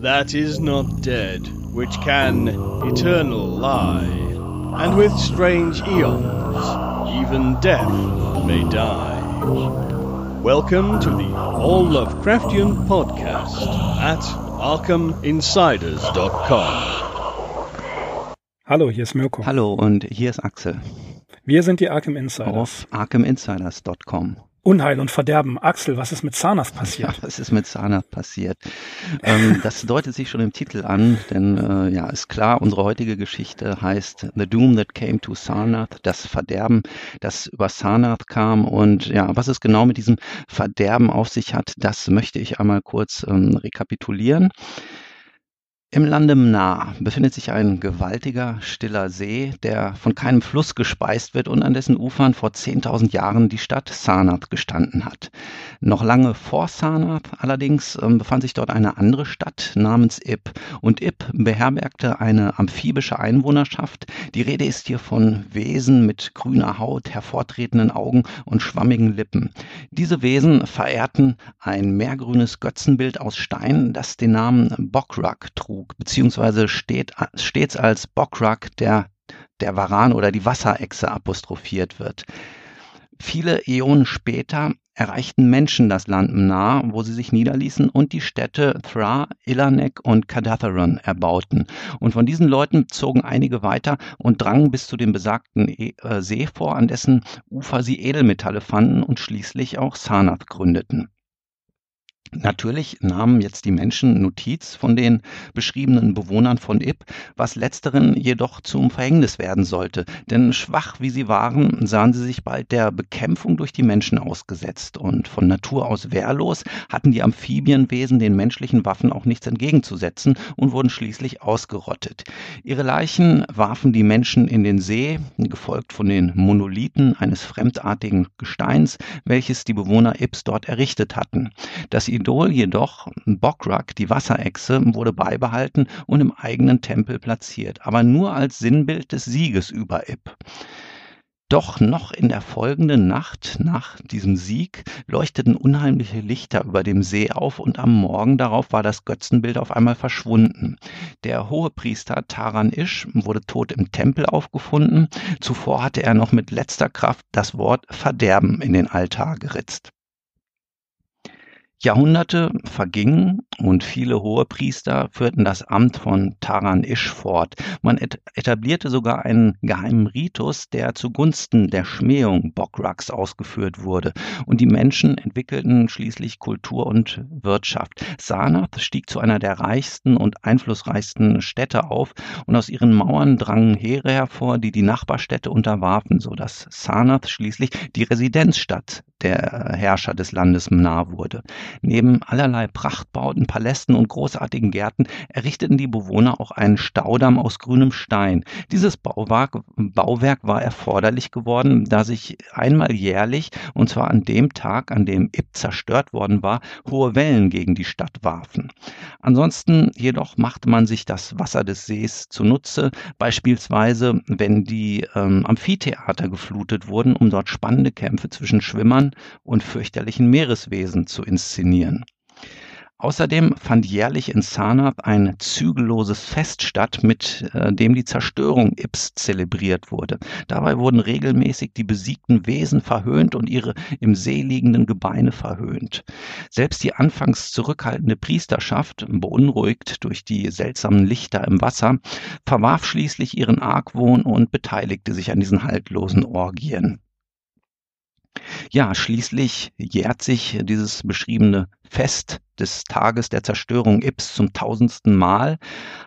that is not dead, which can eternal lie, and with strange eons, even death may die. Welcome to the All Lovecraftian Podcast at ArkhamInsiders.com. Hallo, hier ist Mirko. Hallo und hier ist Axel. Wir sind die Arkham Insiders. Auf ArkhamInsiders.com. Unheil und Verderben. Axel, was ist mit Ja, passiert? was ist mit Sanath passiert? ähm, das deutet sich schon im Titel an, denn äh, ja, ist klar, unsere heutige Geschichte heißt The Doom That Came to Sarnath, das Verderben, das über Sarnath kam. Und ja, was es genau mit diesem Verderben auf sich hat, das möchte ich einmal kurz ähm, rekapitulieren. Im Lande Mnar befindet sich ein gewaltiger, stiller See, der von keinem Fluss gespeist wird und an dessen Ufern vor 10.000 Jahren die Stadt Sarnath gestanden hat. Noch lange vor Sarnath allerdings ähm, befand sich dort eine andere Stadt namens Ib und Ib beherbergte eine amphibische Einwohnerschaft. Die Rede ist hier von Wesen mit grüner Haut, hervortretenden Augen und schwammigen Lippen. Diese Wesen verehrten ein meergrünes Götzenbild aus Stein, das den Namen Bokrak trug, beziehungsweise steht, stets als Bokrak der, der Varan oder die Wasserechse apostrophiert wird. Viele Äonen später erreichten Menschen das Land Mnar, wo sie sich niederließen und die Städte Thra, Ilanek und Kadatheron erbauten. Und von diesen Leuten zogen einige weiter und drangen bis zu dem besagten E- äh, See vor, an dessen Ufer sie Edelmetalle fanden und schließlich auch Sarnath gründeten. Natürlich nahmen jetzt die Menschen Notiz von den beschriebenen Bewohnern von Ib, was letzteren jedoch zum Verhängnis werden sollte, denn schwach wie sie waren, sahen sie sich bald der Bekämpfung durch die Menschen ausgesetzt und von Natur aus wehrlos hatten die Amphibienwesen den menschlichen Waffen auch nichts entgegenzusetzen und wurden schließlich ausgerottet. Ihre Leichen warfen die Menschen in den See, gefolgt von den Monolithen eines fremdartigen Gesteins, welches die Bewohner Ibs dort errichtet hatten. Das Idol jedoch, Bokrak, die Wasserechse, wurde beibehalten und im eigenen Tempel platziert, aber nur als Sinnbild des Sieges über Ib. Doch noch in der folgenden Nacht nach diesem Sieg leuchteten unheimliche Lichter über dem See auf und am Morgen darauf war das Götzenbild auf einmal verschwunden. Der Hohepriester Taran Ish wurde tot im Tempel aufgefunden. Zuvor hatte er noch mit letzter Kraft das Wort Verderben in den Altar geritzt. Jahrhunderte vergingen und viele Hohepriester führten das Amt von Taran Ish fort. Man et etablierte sogar einen geheimen Ritus, der zugunsten der Schmähung Bokraks ausgeführt wurde. Und die Menschen entwickelten schließlich Kultur und Wirtschaft. Sarnath stieg zu einer der reichsten und einflussreichsten Städte auf und aus ihren Mauern drangen Heere hervor, die die Nachbarstädte unterwarfen, sodass Sarnath schließlich die Residenzstadt der Herrscher des Landes Mnar wurde. Neben allerlei Prachtbauten, Palästen und großartigen Gärten errichteten die Bewohner auch einen Staudamm aus grünem Stein. Dieses Bauwerk, Bauwerk war erforderlich geworden, da sich einmal jährlich, und zwar an dem Tag, an dem Ib zerstört worden war, hohe Wellen gegen die Stadt warfen. Ansonsten jedoch machte man sich das Wasser des Sees zunutze, beispielsweise wenn die ähm, Amphitheater geflutet wurden, um dort spannende Kämpfe zwischen Schwimmern und fürchterlichen Meereswesen zu inszenieren. Außerdem fand jährlich in Sarnath ein zügelloses Fest statt, mit äh, dem die Zerstörung Ibs zelebriert wurde. Dabei wurden regelmäßig die besiegten Wesen verhöhnt und ihre im See liegenden Gebeine verhöhnt. Selbst die anfangs zurückhaltende Priesterschaft, beunruhigt durch die seltsamen Lichter im Wasser, verwarf schließlich ihren Argwohn und beteiligte sich an diesen haltlosen Orgien. Ja, schließlich jährt sich dieses beschriebene Fest des Tages der Zerstörung Ibs zum tausendsten Mal.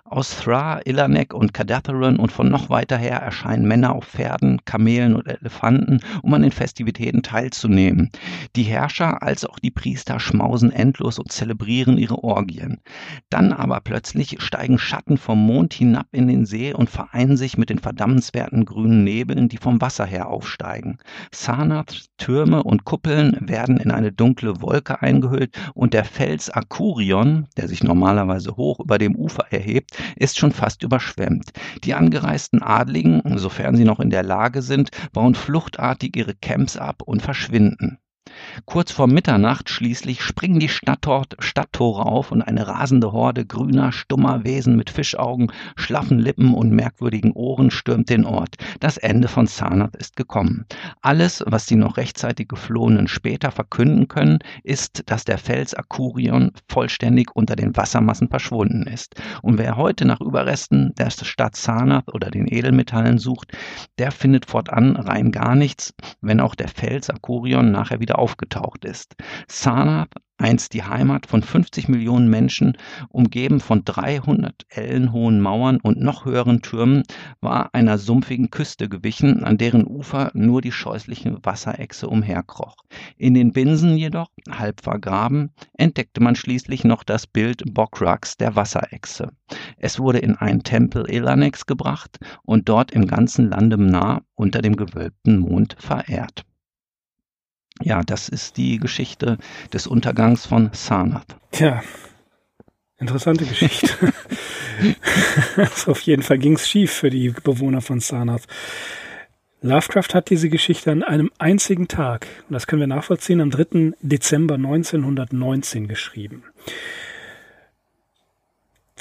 Aus Thra, Ilanek und Kadatheron und von noch weiter her erscheinen Männer auf Pferden, Kamelen und Elefanten, um an den Festivitäten teilzunehmen. Die Herrscher als auch die Priester schmausen endlos und zelebrieren ihre Orgien. Dann aber plötzlich steigen Schatten vom Mond hinab in den See und vereinen sich mit den verdammenswerten grünen Nebeln, die vom Wasser her aufsteigen. Sarnath, Türme und Kuppeln werden in eine dunkle Wolke eingehüllt und der Fels Akurion, der sich normalerweise hoch über dem Ufer erhebt, ist schon fast überschwemmt. Die angereisten Adligen, sofern sie noch in der Lage sind, bauen fluchtartig ihre Camps ab und verschwinden. Kurz vor Mitternacht schließlich springen die Stadttor Stadttore auf und eine rasende Horde grüner, stummer Wesen mit Fischaugen, schlaffen Lippen und merkwürdigen Ohren stürmt den Ort. Das Ende von Sarnath ist gekommen. Alles, was die noch rechtzeitig Geflohenen später verkünden können, ist, dass der Fels Akurion vollständig unter den Wassermassen verschwunden ist. Und wer heute nach Überresten der Stadt Sarnath oder den Edelmetallen sucht, der findet fortan rein gar nichts, wenn auch der Fels Akurion nachher wieder aufgetaucht ist. Sarnath, einst die Heimat von 50 Millionen Menschen, umgeben von 300 Ellen hohen Mauern und noch höheren Türmen, war einer sumpfigen Küste gewichen, an deren Ufer nur die scheußliche Wasserechse umherkroch. In den Binsen jedoch, halb vergraben, entdeckte man schließlich noch das Bild Bokraks der Wasserechse. Es wurde in einen Tempel Elanex gebracht und dort im ganzen Lande nah unter dem gewölbten Mond verehrt. Ja, das ist die Geschichte des Untergangs von Sarnath. Tja, interessante Geschichte. also auf jeden Fall ging es schief für die Bewohner von Sarnath. Lovecraft hat diese Geschichte an einem einzigen Tag, und das können wir nachvollziehen, am 3. Dezember 1919 geschrieben.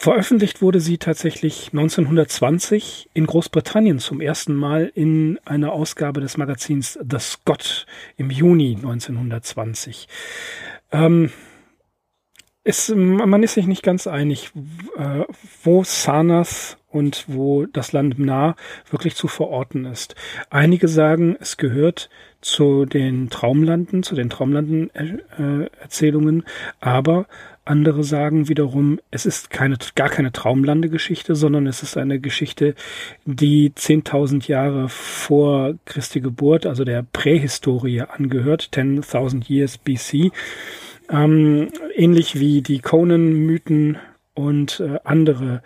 Veröffentlicht wurde sie tatsächlich 1920 in Großbritannien zum ersten Mal in einer Ausgabe des Magazins The Scott im Juni 1920. Ähm, ist, man ist sich nicht ganz einig, äh, wo Sarnath und wo das Land Mnar wirklich zu verorten ist. Einige sagen, es gehört zu den Traumlanden, zu den Traumlanden-Erzählungen, äh, aber andere sagen wiederum, es ist keine, gar keine Traumlandegeschichte, sondern es ist eine Geschichte, die 10.000 Jahre vor Christi Geburt, also der Prähistorie angehört, 10.000 Years BC. Ähm, ähnlich wie die Conan-Mythen und äh, andere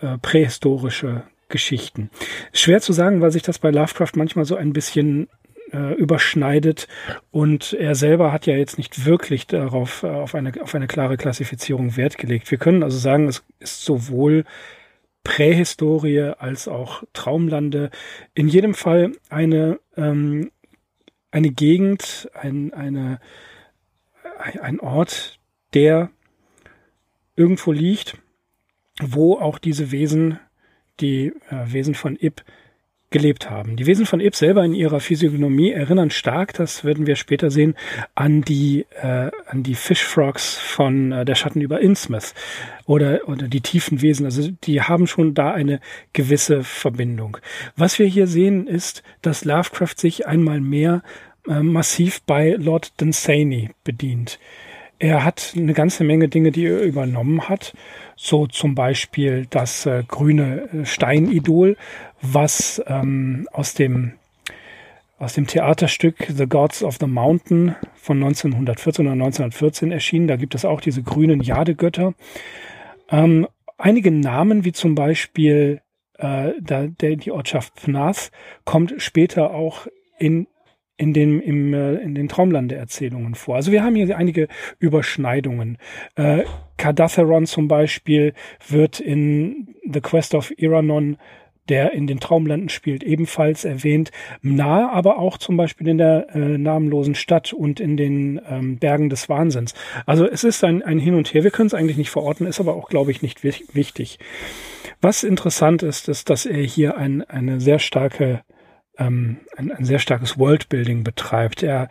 äh, prähistorische Geschichten. Schwer zu sagen, weil sich das bei Lovecraft manchmal so ein bisschen äh, überschneidet. Und er selber hat ja jetzt nicht wirklich darauf, äh, auf, eine, auf eine klare Klassifizierung Wert gelegt. Wir können also sagen, es ist sowohl Prähistorie als auch Traumlande. In jedem Fall eine, ähm, eine Gegend, ein, eine, ein Ort, der irgendwo liegt, wo auch diese Wesen, die äh, Wesen von Ib, gelebt haben. Die Wesen von Ib selber in ihrer Physiognomie erinnern stark, das werden wir später sehen, an die, äh, an die Fishfrogs von äh, der Schatten über Innsmouth oder, oder die tiefen Wesen. Also die haben schon da eine gewisse Verbindung. Was wir hier sehen ist, dass Lovecraft sich einmal mehr äh, massiv bei Lord Dunsany bedient. Er hat eine ganze Menge Dinge, die er übernommen hat. So zum Beispiel das äh, grüne äh, Steinidol, was ähm, aus dem aus dem Theaterstück The Gods of the Mountain von 1914 oder 1914 erschienen. Da gibt es auch diese grünen Jadegötter. Ähm, einige Namen, wie zum Beispiel äh, da, der, die Ortschaft Pnath, kommt später auch in in den, im, äh, in den Traumlande-Erzählungen vor. Also wir haben hier einige Überschneidungen. Äh, Cardatheron zum Beispiel wird in The Quest of Iranon der in den Traumlanden spielt, ebenfalls erwähnt. Nahe aber auch zum Beispiel in der äh, namenlosen Stadt und in den ähm, Bergen des Wahnsinns. Also es ist ein, ein Hin und Her. Wir können es eigentlich nicht verorten, ist aber auch, glaube ich, nicht wichtig. Was interessant ist, ist, dass er hier ein, eine sehr starke ähm, ein, ein sehr starkes Worldbuilding betreibt. Er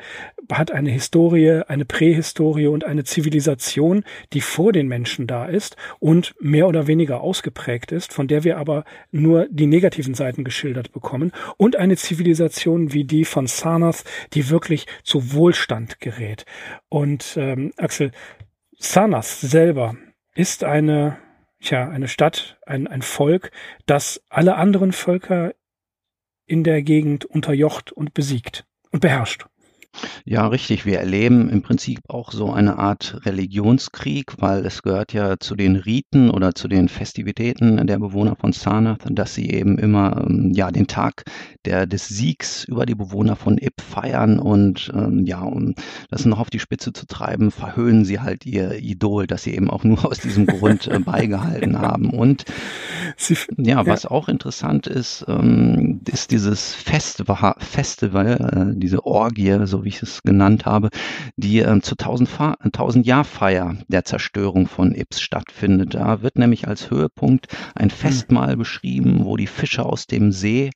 hat eine Historie, eine Prähistorie und eine Zivilisation, die vor den Menschen da ist und mehr oder weniger ausgeprägt ist, von der wir aber nur die negativen Seiten geschildert bekommen und eine Zivilisation wie die von Sarnath, die wirklich zu Wohlstand gerät. Und ähm, Axel, Sarnath selber ist eine Tja, eine Stadt, ein, ein Volk, das alle anderen Völker in der Gegend unterjocht und besiegt und beherrscht. Ja, richtig. Wir erleben im Prinzip auch so eine Art Religionskrieg, weil es gehört ja zu den Riten oder zu den Festivitäten der Bewohner von Sarnath, dass sie eben immer ähm, ja den Tag der des Siegs über die Bewohner von Ib feiern und ähm, ja, um das noch auf die Spitze zu treiben, verhöhnen sie halt ihr Idol, das sie eben auch nur aus diesem Grund äh, beigehalten haben. Und sie, ja, was auch interessant ist, ähm, ist dieses Festival, Festival äh, diese Orgie, so so wie ich es genannt habe, die äh, zur 1000 Jahr Feier der Zerstörung von Ips stattfindet. Da wird nämlich als Höhepunkt ein hm. Festmahl beschrieben, wo die Fische aus dem See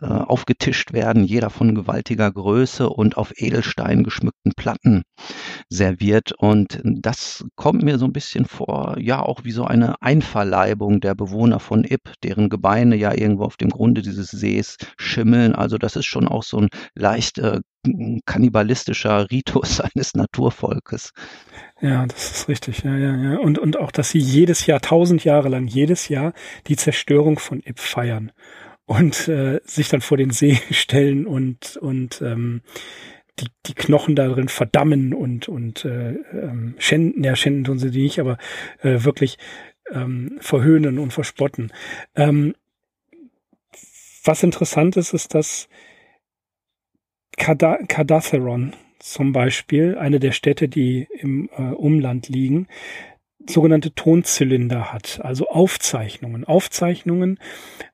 äh, aufgetischt werden, jeder von gewaltiger Größe und auf Edelstein geschmückten Platten serviert. Und das kommt mir so ein bisschen vor, ja, auch wie so eine Einverleibung der Bewohner von Ip, deren Gebeine ja irgendwo auf dem Grunde dieses Sees schimmeln. Also das ist schon auch so ein leicht äh, kannibalistischer Ritus eines Naturvolkes. Ja, das ist richtig. Ja, ja, ja. Und, und auch, dass sie jedes Jahr, tausend Jahre lang, jedes Jahr die Zerstörung von Ip feiern und äh, sich dann vor den See stellen und und ähm, die, die Knochen darin verdammen und und äh, ähm, schänden, ja schänden tun sie die nicht, aber äh, wirklich ähm, verhöhnen und verspotten. Ähm, was interessant ist, ist, dass Cardatheron zum Beispiel, eine der Städte, die im äh, Umland liegen, sogenannte Tonzylinder hat, also Aufzeichnungen, Aufzeichnungen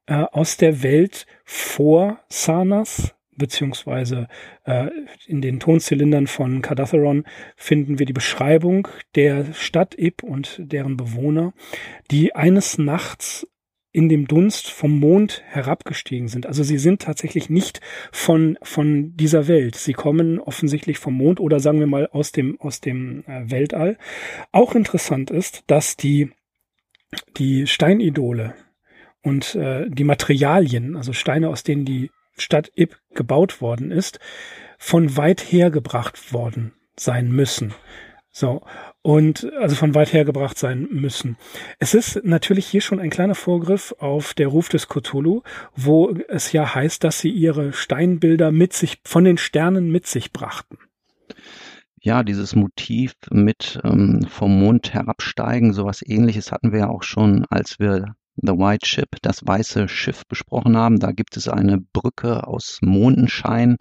äh, aus der Welt vor Sarnas, beziehungsweise äh, in den Tonzylindern von Cardatheron finden wir die Beschreibung der Stadt Ib und deren Bewohner, die eines Nachts in dem Dunst vom Mond herabgestiegen sind. Also sie sind tatsächlich nicht von, von dieser Welt. Sie kommen offensichtlich vom Mond oder sagen wir mal aus dem, aus dem äh, Weltall. Auch interessant ist, dass die, die Steinidole und äh, die Materialien, also Steine, aus denen die Stadt Ib gebaut worden ist, von weit her gebracht worden sein müssen. So und also von weit her gebracht sein müssen. Es ist natürlich hier schon ein kleiner Vorgriff auf der Ruf des Cthulhu, wo es ja heißt, dass sie ihre Steinbilder mit sich von den Sternen mit sich brachten. Ja, dieses Motiv mit ähm, vom Mond herabsteigen, sowas ähnliches hatten wir ja auch schon, als wir The White Ship, das weiße Schiff besprochen haben. Da gibt es eine Brücke aus Mondenschein,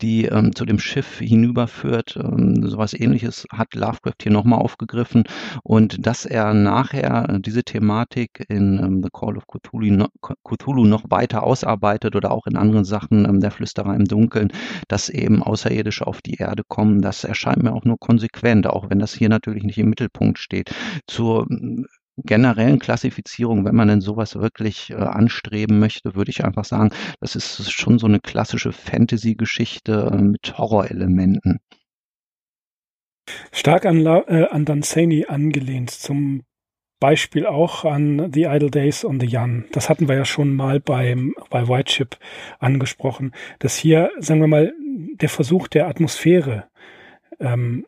die ähm, zu dem Schiff hinüberführt. Ähm, sowas ähnliches hat Lovecraft hier nochmal aufgegriffen. Und dass er nachher diese Thematik in ähm, The Call of Cthulhu noch, Cthulhu noch weiter ausarbeitet oder auch in anderen Sachen, ähm, der Flüsterer im Dunkeln, dass eben Außerirdische auf die Erde kommen, das erscheint mir auch nur konsequent, auch wenn das hier natürlich nicht im Mittelpunkt steht. Zur generellen Klassifizierung, wenn man denn sowas wirklich äh, anstreben möchte, würde ich einfach sagen, das ist schon so eine klassische Fantasy-Geschichte äh, mit Horrorelementen. Stark an, äh, an Danzani angelehnt, zum Beispiel auch an The Idle Days on the Jan. Das hatten wir ja schon mal beim, bei White Ship angesprochen, dass hier, sagen wir mal, der Versuch der Atmosphäre ähm,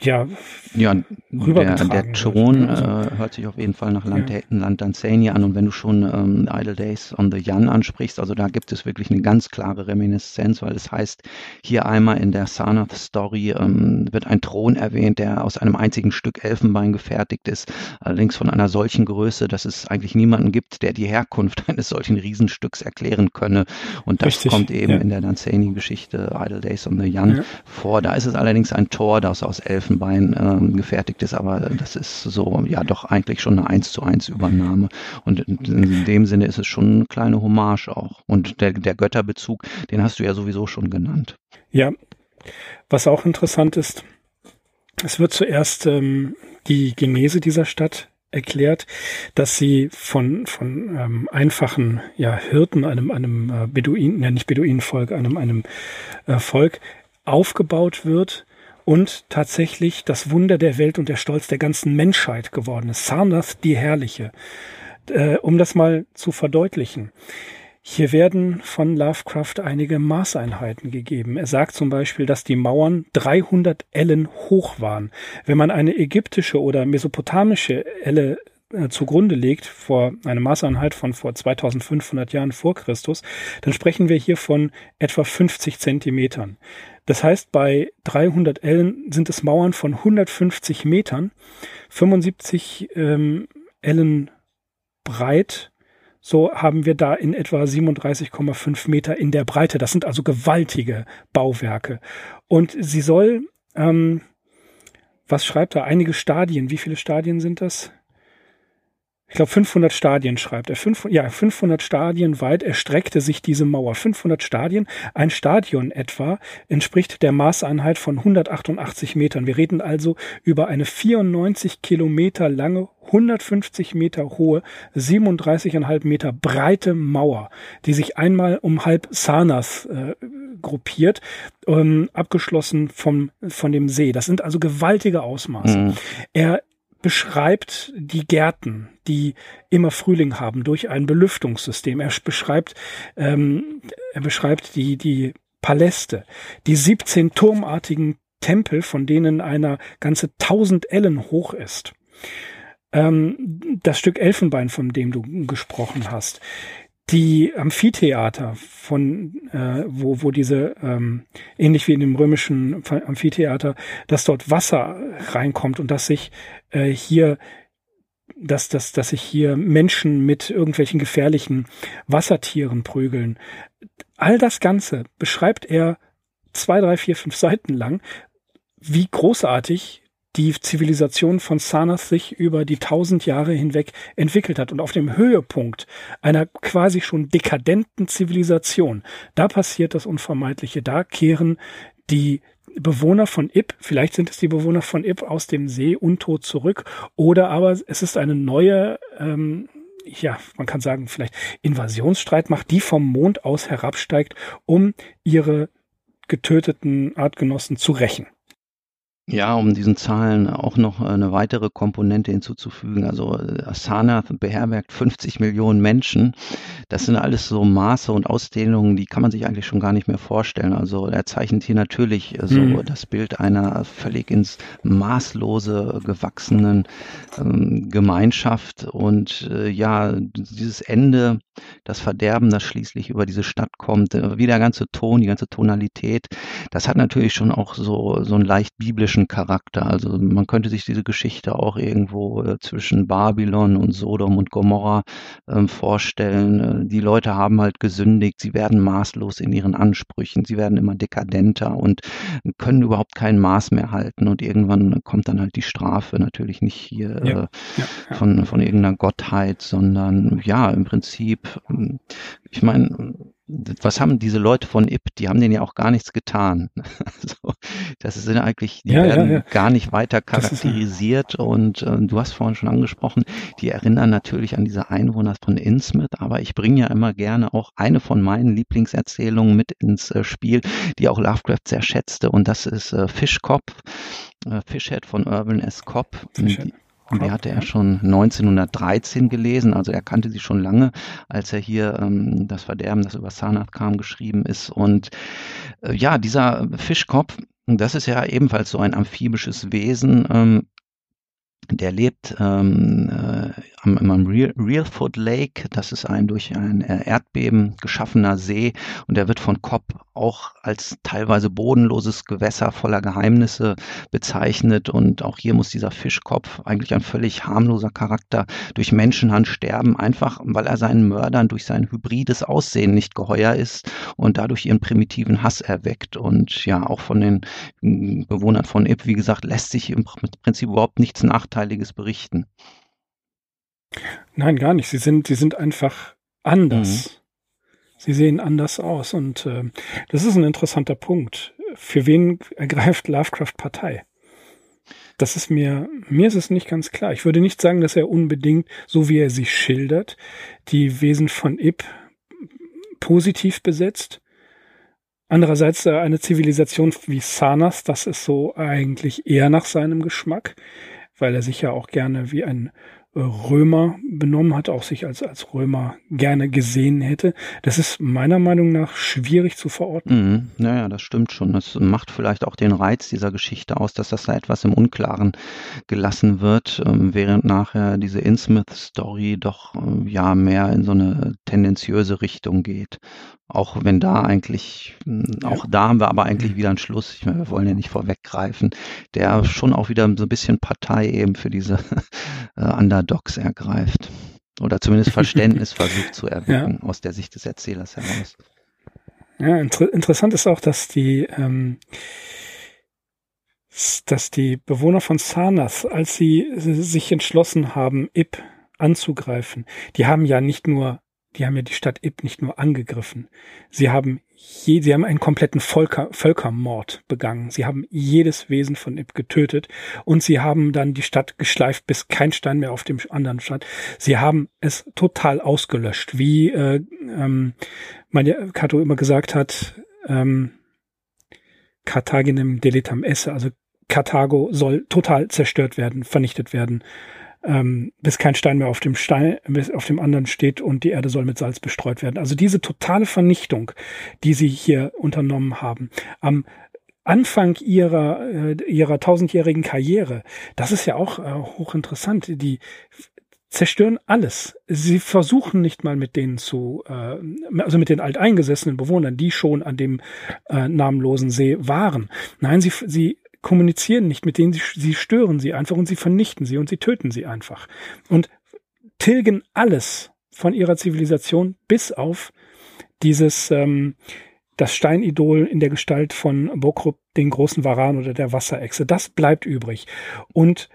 ja, ja der, der Tron also, äh, hört sich auf jeden Fall nach Land, ja. Land Danzania an und wenn du schon ähm, Idle Days on the Jan ansprichst, also da gibt es wirklich eine ganz klare Reminiszenz, weil es heißt, hier einmal in der Sarnath Story ähm, wird ein Thron erwähnt, der aus einem einzigen Stück Elfenbein gefertigt ist, allerdings von einer solchen Größe, dass es eigentlich niemanden gibt, der die Herkunft eines solchen Riesenstücks erklären könne und das Richtig, kommt eben ja. in der Danzani-Geschichte Idle Days on the Jan ja. vor. Da ist es allerdings ein Tor, das aus Elfenbein Elfenbein ähm, gefertigt ist, aber das ist so, ja, doch eigentlich schon eine 1 zu 1 Übernahme. Und in, in dem Sinne ist es schon eine kleine Hommage auch. Und der, der Götterbezug, den hast du ja sowieso schon genannt. Ja, was auch interessant ist, es wird zuerst ähm, die Genese dieser Stadt erklärt, dass sie von von ähm, einfachen ja Hirten einem einem äh, Beduinen ja nicht Beduinenvolk einem einem äh, Volk aufgebaut wird und tatsächlich das Wunder der Welt und der Stolz der ganzen Menschheit geworden ist. Sarnath die Herrliche. Äh, um das mal zu verdeutlichen. Hier werden von Lovecraft einige Maßeinheiten gegeben. Er sagt zum Beispiel, dass die Mauern 300 Ellen hoch waren. Wenn man eine ägyptische oder mesopotamische Elle äh, zugrunde legt, vor einer Maßeinheit von vor 2500 Jahren vor Christus, dann sprechen wir hier von etwa 50 Zentimetern. Das heißt, bei 300 Ellen sind es Mauern von 150 Metern, 75 ähm, Ellen breit. So haben wir da in etwa 37,5 Meter in der Breite. Das sind also gewaltige Bauwerke. Und sie soll, ähm, was schreibt er? Einige Stadien. Wie viele Stadien sind das? Ich glaube 500 Stadien schreibt er. Fünf, ja, 500 Stadien weit erstreckte sich diese Mauer. 500 Stadien, ein Stadion etwa, entspricht der Maßeinheit von 188 Metern. Wir reden also über eine 94 Kilometer lange, 150 Meter hohe, 37,5 Meter breite Mauer, die sich einmal um halb Sarnas äh, gruppiert, ähm, abgeschlossen vom, von dem See. Das sind also gewaltige Ausmaße. Mhm. Er beschreibt die Gärten, die immer Frühling haben, durch ein Belüftungssystem. Er beschreibt, ähm, er beschreibt die, die Paläste, die 17 turmartigen Tempel, von denen einer ganze 1000 Ellen hoch ist. Ähm, das Stück Elfenbein, von dem du gesprochen hast, die Amphitheater von äh, wo wo diese ähm, ähnlich wie in dem römischen Amphitheater, dass dort Wasser reinkommt und dass sich äh, hier dass, dass, dass sich hier Menschen mit irgendwelchen gefährlichen Wassertieren prügeln. All das Ganze beschreibt er zwei, drei, vier, fünf Seiten lang, wie großartig die Zivilisation von Sarnath sich über die tausend Jahre hinweg entwickelt hat. Und auf dem Höhepunkt einer quasi schon dekadenten Zivilisation, da passiert das Unvermeidliche. Da kehren die Bewohner von Ib, vielleicht sind es die Bewohner von Ib aus dem See untot zurück, oder aber es ist eine neue, ähm, ja, man kann sagen, vielleicht Invasionsstreitmacht, die vom Mond aus herabsteigt, um ihre getöteten Artgenossen zu rächen. Ja, um diesen Zahlen auch noch eine weitere Komponente hinzuzufügen. Also Asana beherbergt 50 Millionen Menschen. Das sind alles so Maße und Ausdehnungen, die kann man sich eigentlich schon gar nicht mehr vorstellen. Also er zeichnet hier natürlich so mhm. das Bild einer völlig ins Maßlose gewachsenen ähm, Gemeinschaft. Und äh, ja, dieses Ende, das Verderben, das schließlich über diese Stadt kommt, äh, wie der ganze Ton, die ganze Tonalität, das hat natürlich schon auch so, so einen leicht biblischen Charakter. Also man könnte sich diese Geschichte auch irgendwo äh, zwischen Babylon und Sodom und Gomorra äh, vorstellen. Äh, die Leute haben halt gesündigt, sie werden maßlos in ihren Ansprüchen, sie werden immer dekadenter und können überhaupt kein Maß mehr halten. Und irgendwann kommt dann halt die Strafe, natürlich nicht hier ja, äh, ja, ja. Von, von irgendeiner Gottheit, sondern ja, im Prinzip, ähm, ich meine, was haben diese Leute von IP? Die haben denen ja auch gar nichts getan. Also, das sind eigentlich, die ja, werden ja, ja. gar nicht weiter charakterisiert und äh, du hast vorhin schon angesprochen, die erinnern natürlich an diese Einwohner von Innsmouth, aber ich bringe ja immer gerne auch eine von meinen Lieblingserzählungen mit ins äh, Spiel, die auch Lovecraft sehr schätzte und das ist äh, Fischkopf, äh, Fishhead von Irvin S. Cobb. Die, und die hatte er schon 1913 gelesen, also er kannte sie schon lange, als er hier ähm, das Verderben, das über Sarnath kam, geschrieben ist. Und äh, ja, dieser Fischkopf, das ist ja ebenfalls so ein amphibisches Wesen, ähm, der lebt ähm, äh, am, am Real, Realfoot Lake. Das ist ein durch ein äh, Erdbeben geschaffener See und der wird von Cobb auch als teilweise bodenloses Gewässer voller Geheimnisse bezeichnet. Und auch hier muss dieser Fischkopf, eigentlich ein völlig harmloser Charakter, durch Menschenhand sterben, einfach weil er seinen Mördern durch sein hybrides Aussehen nicht geheuer ist und dadurch ihren primitiven Hass erweckt. Und ja, auch von den Bewohnern von Ip, wie gesagt, lässt sich im Prinzip überhaupt nichts Nachteiliges berichten. Nein, gar nicht. Sie sind, sie sind einfach anders. Mhm. Sie sehen anders aus und äh, das ist ein interessanter Punkt. Für wen ergreift Lovecraft Partei? Das ist mir, mir ist es nicht ganz klar. Ich würde nicht sagen, dass er unbedingt, so wie er sich schildert, die Wesen von Ib positiv besetzt. Andererseits äh, eine Zivilisation wie Sanas, das ist so eigentlich eher nach seinem Geschmack, weil er sich ja auch gerne wie ein Römer benommen hat, auch sich als, als Römer gerne gesehen hätte. Das ist meiner Meinung nach schwierig zu verorten. Mhm. Naja, das stimmt schon. Das macht vielleicht auch den Reiz dieser Geschichte aus, dass das da etwas im Unklaren gelassen wird, ähm, während nachher diese Innsmouth-Story doch äh, ja mehr in so eine tendenziöse Richtung geht. Auch wenn da eigentlich, hm, auch da haben wir aber eigentlich wieder einen Schluss, ich meine, wir wollen ja nicht vorweggreifen, der schon auch wieder so ein bisschen Partei eben für diese äh, Underdogs ergreift. Oder zumindest Verständnis versucht zu erwecken ja. aus der Sicht des Erzählers heraus. Ja, inter interessant ist auch, dass die, ähm, dass die Bewohner von Sarnath, als sie sich entschlossen haben, Ib anzugreifen. Die haben ja nicht nur, die haben ja die Stadt Ib nicht nur angegriffen. Sie haben je, sie haben einen kompletten Völker, Völkermord begangen. Sie haben jedes Wesen von Ib getötet und sie haben dann die Stadt geschleift, bis kein Stein mehr auf dem anderen stand. Sie haben es total ausgelöscht, wie äh, ähm, meine Kato immer gesagt hat, ähm, Carthaginem deletam esse, also Karthago soll total zerstört werden, vernichtet werden, ähm, bis kein Stein mehr auf dem Stein, bis auf dem anderen steht und die Erde soll mit Salz bestreut werden. Also diese totale Vernichtung, die sie hier unternommen haben, am Anfang ihrer, äh, ihrer tausendjährigen Karriere, das ist ja auch äh, hochinteressant. Die zerstören alles. Sie versuchen nicht mal mit denen zu, äh, also mit den alteingesessenen Bewohnern, die schon an dem äh, namenlosen See waren. Nein, sie, sie kommunizieren nicht mit denen, sie, sie stören sie einfach und sie vernichten sie und sie töten sie einfach. Und tilgen alles von ihrer Zivilisation bis auf dieses, ähm, das Steinidol in der Gestalt von Bokrup, den großen Varan oder der Wasserechse. Das bleibt übrig. Und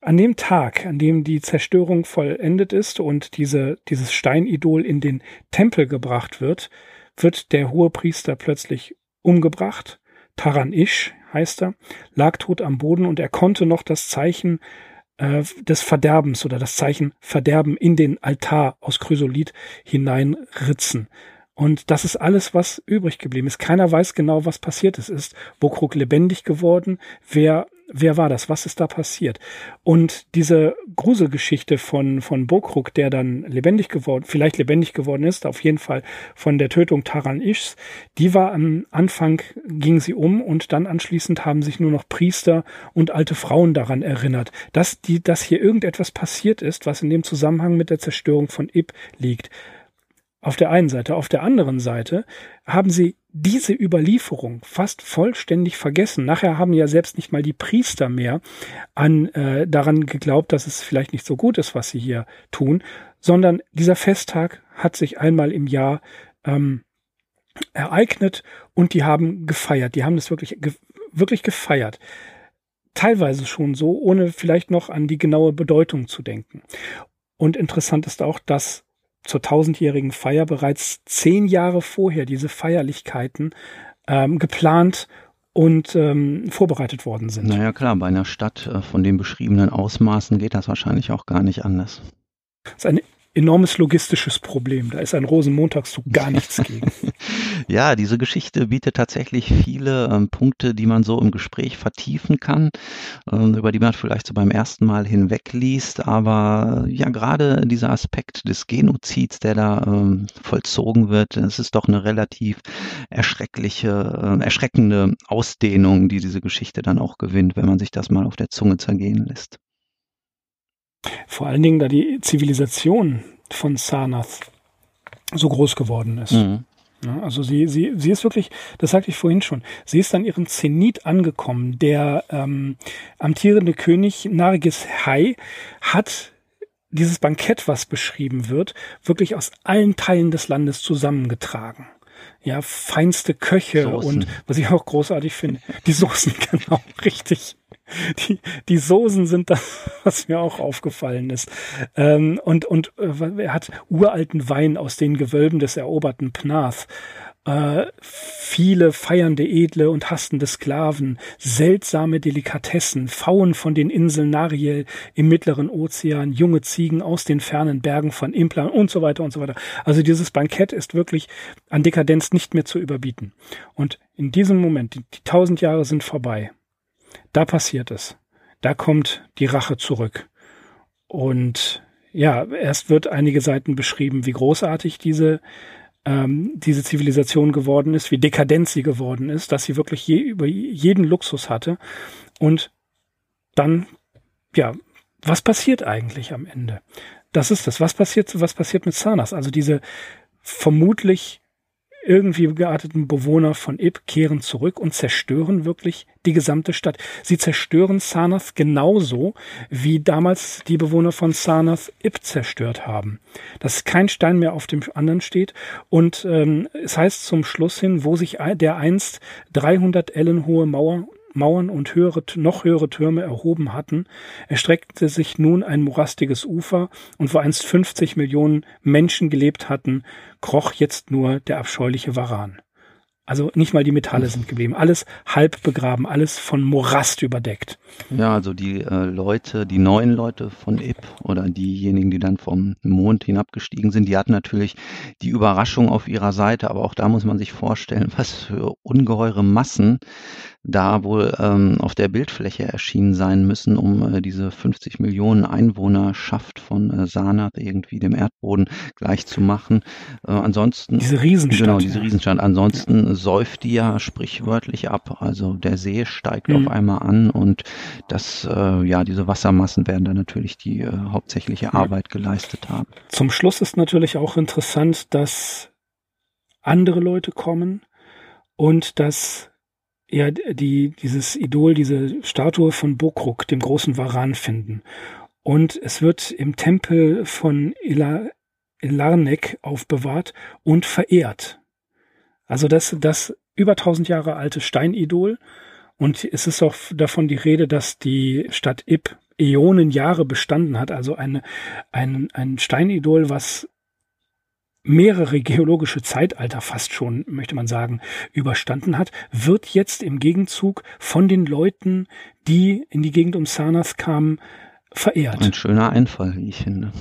an dem Tag, an dem die Zerstörung vollendet ist und diese, dieses Steinidol in den Tempel gebracht wird, wird der hohe Priester plötzlich umgebracht. Taran Ish heißt er, lag tot am Boden und er konnte noch das Zeichen äh, des Verderbens oder das Zeichen Verderben in den Altar aus Chrysolit hineinritzen. Und das ist alles, was übrig geblieben ist. Keiner weiß genau, was passiert ist. Ist Bokruk lebendig geworden? Wer wer war das? Was ist da passiert? Und diese Gruselgeschichte von, von Bokruk, der dann lebendig geworden, vielleicht lebendig geworden ist, auf jeden Fall von der Tötung Taran Ishs, die war am Anfang, ging sie um und dann anschließend haben sich nur noch Priester und alte Frauen daran erinnert, dass die, dass hier irgendetwas passiert ist, was in dem Zusammenhang mit der Zerstörung von Ib liegt. Auf der einen Seite. Auf der anderen Seite haben sie diese Überlieferung fast vollständig vergessen. Nachher haben ja selbst nicht mal die Priester mehr an äh, daran geglaubt, dass es vielleicht nicht so gut ist, was sie hier tun, sondern dieser Festtag hat sich einmal im Jahr ähm, ereignet und die haben gefeiert. Die haben das wirklich ge wirklich gefeiert. Teilweise schon so, ohne vielleicht noch an die genaue Bedeutung zu denken. Und interessant ist auch, dass zur tausendjährigen Feier bereits zehn Jahre vorher diese Feierlichkeiten ähm, geplant und ähm, vorbereitet worden sind. Naja klar, bei einer Stadt äh, von den beschriebenen Ausmaßen geht das wahrscheinlich auch gar nicht anders. Das ist eine enormes logistisches Problem. Da ist ein Rosenmontagszug gar nichts gegen. ja, diese Geschichte bietet tatsächlich viele ähm, Punkte, die man so im Gespräch vertiefen kann, ähm, über die man vielleicht so beim ersten Mal hinwegliest. Aber ja, gerade dieser Aspekt des Genozids, der da ähm, vollzogen wird, es ist doch eine relativ erschreckliche, äh, erschreckende Ausdehnung, die diese Geschichte dann auch gewinnt, wenn man sich das mal auf der Zunge zergehen lässt. Vor allen Dingen, da die Zivilisation von Sarnath so groß geworden ist. Mhm. Ja, also sie, sie, sie ist wirklich, das sagte ich vorhin schon, sie ist an ihrem Zenit angekommen. Der ähm, amtierende König Nargis Hai hat dieses Bankett, was beschrieben wird, wirklich aus allen Teilen des Landes zusammengetragen. Ja, feinste Köche Soßen. und was ich auch großartig finde, die Soßen, genau, richtig. Die, die Soßen sind das, was mir auch aufgefallen ist. Ähm, und und äh, er hat uralten Wein aus den Gewölben des eroberten Pnath. Äh, viele feiernde Edle und hastende Sklaven, seltsame Delikatessen, Pfauen von den Inseln Nariel im Mittleren Ozean, junge Ziegen aus den fernen Bergen von Implan und so weiter und so weiter. Also dieses Bankett ist wirklich an Dekadenz nicht mehr zu überbieten. Und in diesem Moment, die, die tausend Jahre sind vorbei, da passiert es. Da kommt die Rache zurück. Und ja, erst wird einige Seiten beschrieben, wie großartig diese, ähm, diese Zivilisation geworden ist, wie dekadent sie geworden ist, dass sie wirklich je, über jeden Luxus hatte. Und dann, ja, was passiert eigentlich am Ende? Das ist das. Was passiert, was passiert mit Sanas? Also diese vermutlich irgendwie gearteten Bewohner von Ib kehren zurück und zerstören wirklich die gesamte Stadt. Sie zerstören Sarnath genauso, wie damals die Bewohner von Sarnath Ib zerstört haben. Dass kein Stein mehr auf dem anderen steht und ähm, es heißt zum Schluss hin, wo sich der einst 300 Ellen hohe Mauer Mauern und höhere, noch höhere Türme erhoben hatten, erstreckte sich nun ein morastiges Ufer und wo einst 50 Millionen Menschen gelebt hatten, kroch jetzt nur der abscheuliche Varan. Also nicht mal die Metalle sind geblieben. Alles halb begraben, alles von Morast überdeckt. Ja, also die äh, Leute, die neuen Leute von Ip oder diejenigen, die dann vom Mond hinabgestiegen sind, die hatten natürlich die Überraschung auf ihrer Seite, aber auch da muss man sich vorstellen, was für ungeheure Massen da wohl ähm, auf der Bildfläche erschienen sein müssen, um äh, diese 50 Millionen Einwohnerschaft von äh, Sanath irgendwie dem Erdboden gleich zu machen. Äh, ansonsten diese Riesenstadt. Genau, diese Riesenstadt. Ansonsten ja. säuft die ja sprichwörtlich ab. Also der See steigt mhm. auf einmal an und das, äh, ja, diese Wassermassen werden dann natürlich die äh, hauptsächliche Arbeit geleistet haben. Zum Schluss ist natürlich auch interessant, dass andere Leute kommen und dass ja die, dieses Idol, diese Statue von Bokruk, dem großen Varan, finden. Und es wird im Tempel von Ila, Ilarnek aufbewahrt und verehrt. Also das, das über tausend Jahre alte Steinidol. Und es ist auch davon die Rede, dass die Stadt Ib Äonen Jahre bestanden hat. Also eine, ein, ein Steinidol, was mehrere geologische Zeitalter fast schon, möchte man sagen, überstanden hat, wird jetzt im Gegenzug von den Leuten, die in die Gegend um Sarnath kamen, verehrt. Ein schöner Einfall, wie ich finde.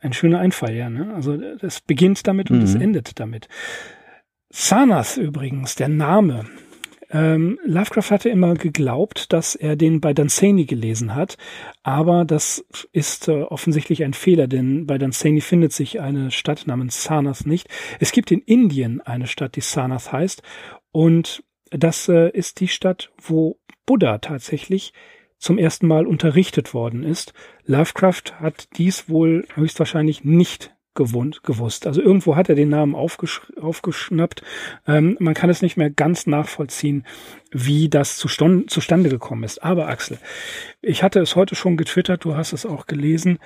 Ein schöner Einfall, ja. Ne? Also das beginnt damit und es mhm. endet damit. Sarnath übrigens, der Name, ähm, Lovecraft hatte immer geglaubt, dass er den bei Dunsany gelesen hat, aber das ist äh, offensichtlich ein Fehler, denn bei Dunsany findet sich eine Stadt namens Sarnath nicht. Es gibt in Indien eine Stadt, die Sarnath heißt und das äh, ist die Stadt, wo Buddha tatsächlich zum ersten Mal unterrichtet worden ist. Lovecraft hat dies wohl höchstwahrscheinlich nicht gewohnt, gewusst. Also irgendwo hat er den Namen aufgesch aufgeschnappt. Ähm, man kann es nicht mehr ganz nachvollziehen, wie das zustande gekommen ist. Aber Axel, ich hatte es heute schon getwittert, du hast es auch gelesen.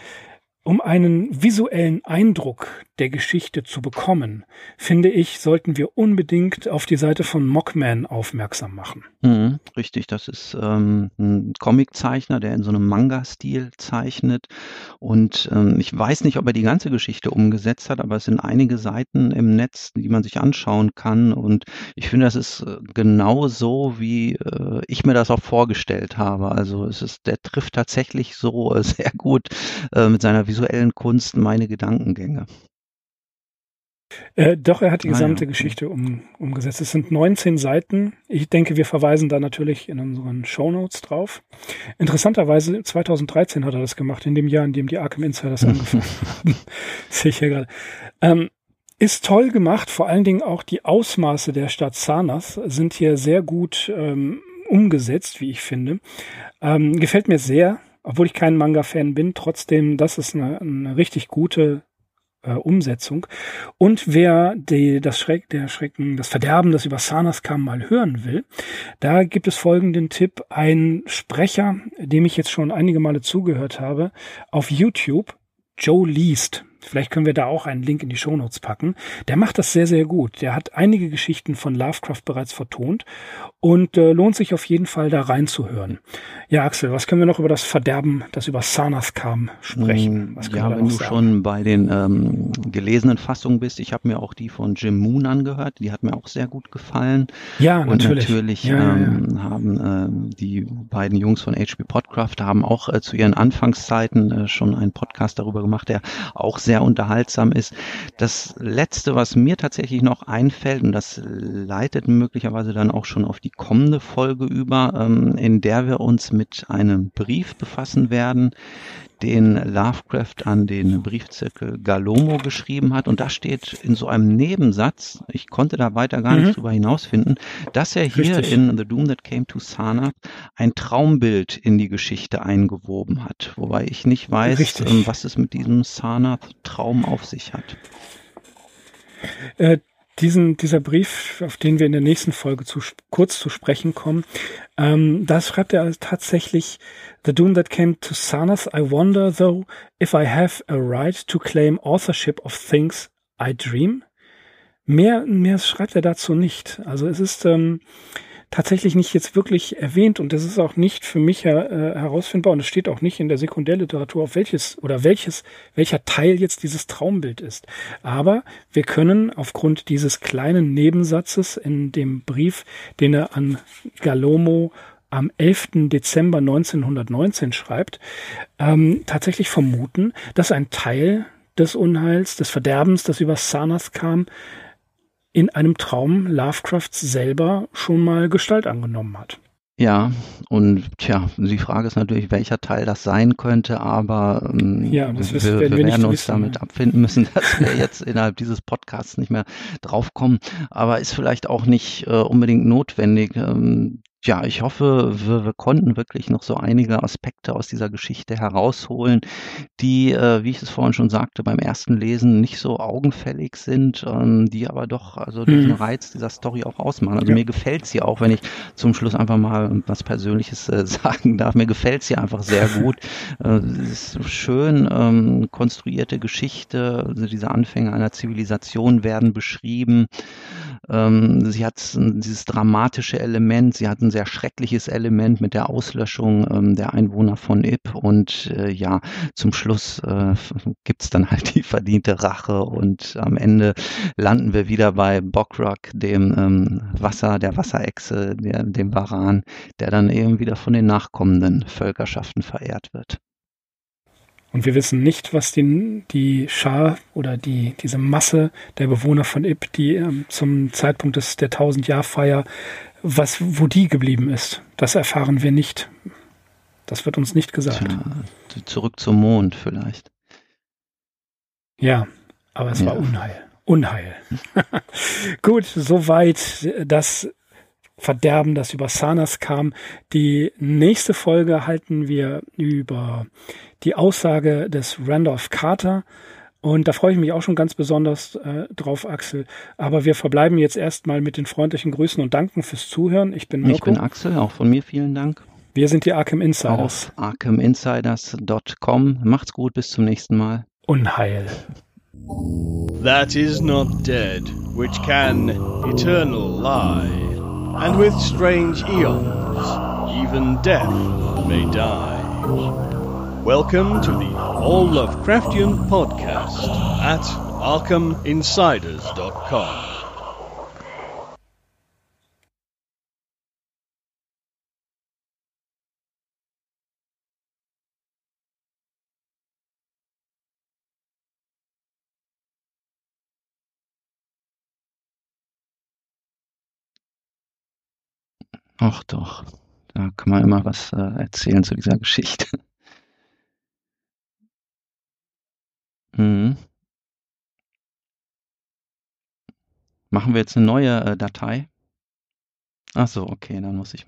Um einen visuellen Eindruck der Geschichte zu bekommen, finde ich, sollten wir unbedingt auf die Seite von Mockman aufmerksam machen. Mhm, richtig, das ist ähm, ein Comiczeichner, der in so einem Manga-Stil zeichnet. Und ähm, ich weiß nicht, ob er die ganze Geschichte umgesetzt hat, aber es sind einige Seiten im Netz, die man sich anschauen kann. Und ich finde, das ist äh, genau so, wie äh, ich mir das auch vorgestellt habe. Also es ist, der trifft tatsächlich so äh, sehr gut äh, mit seiner visuellen Kunst meine Gedankengänge. Äh, doch, er hat die gesamte ah, ja. Geschichte um, umgesetzt. Es sind 19 Seiten. Ich denke, wir verweisen da natürlich in unseren Show Notes drauf. Interessanterweise, 2013 hat er das gemacht, in dem Jahr, in dem die Arkham Insiders angefangen haben. Sehe ich hier gerade. Ähm, ist toll gemacht, vor allen Dingen auch die Ausmaße der Stadt Sarnath sind hier sehr gut ähm, umgesetzt, wie ich finde. Ähm, gefällt mir sehr obwohl ich kein Manga-Fan bin, trotzdem, das ist eine, eine richtig gute äh, Umsetzung. Und wer die, das Schreck, der Schrecken, das Verderben, das über Sanas kam, mal hören will, da gibt es folgenden Tipp. Ein Sprecher, dem ich jetzt schon einige Male zugehört habe, auf YouTube, Joe Least. Vielleicht können wir da auch einen Link in die Shownotes packen. Der macht das sehr, sehr gut. Der hat einige Geschichten von Lovecraft bereits vertont und äh, lohnt sich auf jeden Fall da reinzuhören. Ja, Axel, was können wir noch über das Verderben, das über Sarnath kam, sprechen? Mm, was ja, wenn du sagen? schon bei den ähm, gelesenen Fassungen bist, ich habe mir auch die von Jim Moon angehört, die hat mir auch sehr gut gefallen. Ja, natürlich. Und natürlich ja, ähm, ja. haben ähm, die beiden Jungs von HP Podcraft haben auch äh, zu ihren Anfangszeiten äh, schon einen Podcast darüber gemacht, der auch sehr unterhaltsam ist. Das letzte, was mir tatsächlich noch einfällt, und das leitet möglicherweise dann auch schon auf die kommende Folge über, ähm, in der wir uns mit einem Brief befassen werden, den Lovecraft an den Briefzirkel Galomo geschrieben hat. Und da steht in so einem Nebensatz, ich konnte da weiter gar mhm. nicht drüber hinausfinden, dass er hier Richtig. in The Doom That Came to Sarnath ein Traumbild in die Geschichte eingewoben hat. Wobei ich nicht weiß, ähm, was es mit diesem Sarnath-Traum auf sich hat. Äh, diesen, dieser Brief, auf den wir in der nächsten Folge zu, kurz zu sprechen kommen, ähm, da schreibt er tatsächlich, The Doom that came to Sarnath, I wonder though if I have a right to claim authorship of things I dream. Mehr, mehr schreibt er dazu nicht. Also es ist ähm, tatsächlich nicht jetzt wirklich erwähnt und das ist auch nicht für mich äh, herausfindbar und es steht auch nicht in der Sekundärliteratur, auf welches oder welches, welcher Teil jetzt dieses Traumbild ist. Aber wir können aufgrund dieses kleinen Nebensatzes in dem Brief, den er an Galomo am 11. Dezember 1919 schreibt, ähm, tatsächlich vermuten, dass ein Teil des Unheils, des Verderbens, das über Sarnath kam, in einem Traum Lovecrafts selber schon mal Gestalt angenommen hat. Ja, und tja, die Frage ist natürlich, welcher Teil das sein könnte, aber ähm, ja, wir, wir, wir, werden uns wissen, damit abfinden müssen, dass wir jetzt innerhalb dieses Podcasts nicht mehr draufkommen. Aber ist vielleicht auch nicht äh, unbedingt notwendig. Ähm, ja, ich hoffe, wir, wir konnten wirklich noch so einige Aspekte aus dieser Geschichte herausholen, die, äh, wie ich es vorhin schon sagte, beim ersten Lesen nicht so augenfällig sind, ähm, die aber doch also diesen mhm. Reiz dieser Story auch ausmachen. Also ja. mir gefällt sie auch, wenn ich zum Schluss einfach mal was Persönliches äh, sagen darf. Mir gefällt sie einfach sehr gut. äh, es ist schön ähm, konstruierte Geschichte. Also diese Anfänge einer Zivilisation werden beschrieben. Ähm, sie hat dieses dramatische Element, sie hat ein sehr schreckliches Element mit der Auslöschung ähm, der Einwohner von Ip und äh, ja, zum Schluss äh, gibt's dann halt die verdiente Rache und am Ende landen wir wieder bei Bockrock, dem ähm, Wasser, der Wasserechse, dem Varan, der dann eben wieder von den nachkommenden Völkerschaften verehrt wird. Und wir wissen nicht, was die, die Schar oder die, diese Masse der Bewohner von Ip, die ähm, zum Zeitpunkt des, der 1000-Jahr-Feier, was, wo die geblieben ist. Das erfahren wir nicht. Das wird uns nicht gesagt. Tja, zurück zum Mond vielleicht. Ja, aber es ja. war Unheil. Unheil. Gut, soweit das Verderben, das über Sanas kam. Die nächste Folge halten wir über die Aussage des Randolph Carter. Und da freue ich mich auch schon ganz besonders äh, drauf, Axel. Aber wir verbleiben jetzt erstmal mit den freundlichen Grüßen und Danken fürs Zuhören. Ich bin Mirko. Ich bin Axel, auch von mir vielen Dank. Wir sind die Arkham Insiders. Auf arkhaminsiders.com. Macht's gut, bis zum nächsten Mal. Unheil. That is not dead, which can eternal lie. And with strange eons, even death may die. Welcome to the All Lovecraftian podcast at ArkhamInsiders.com. Ach doch, da kann man immer was äh, erzählen zu dieser Geschichte. Mhm. Machen wir jetzt eine neue äh, Datei? Ach so, okay, dann muss ich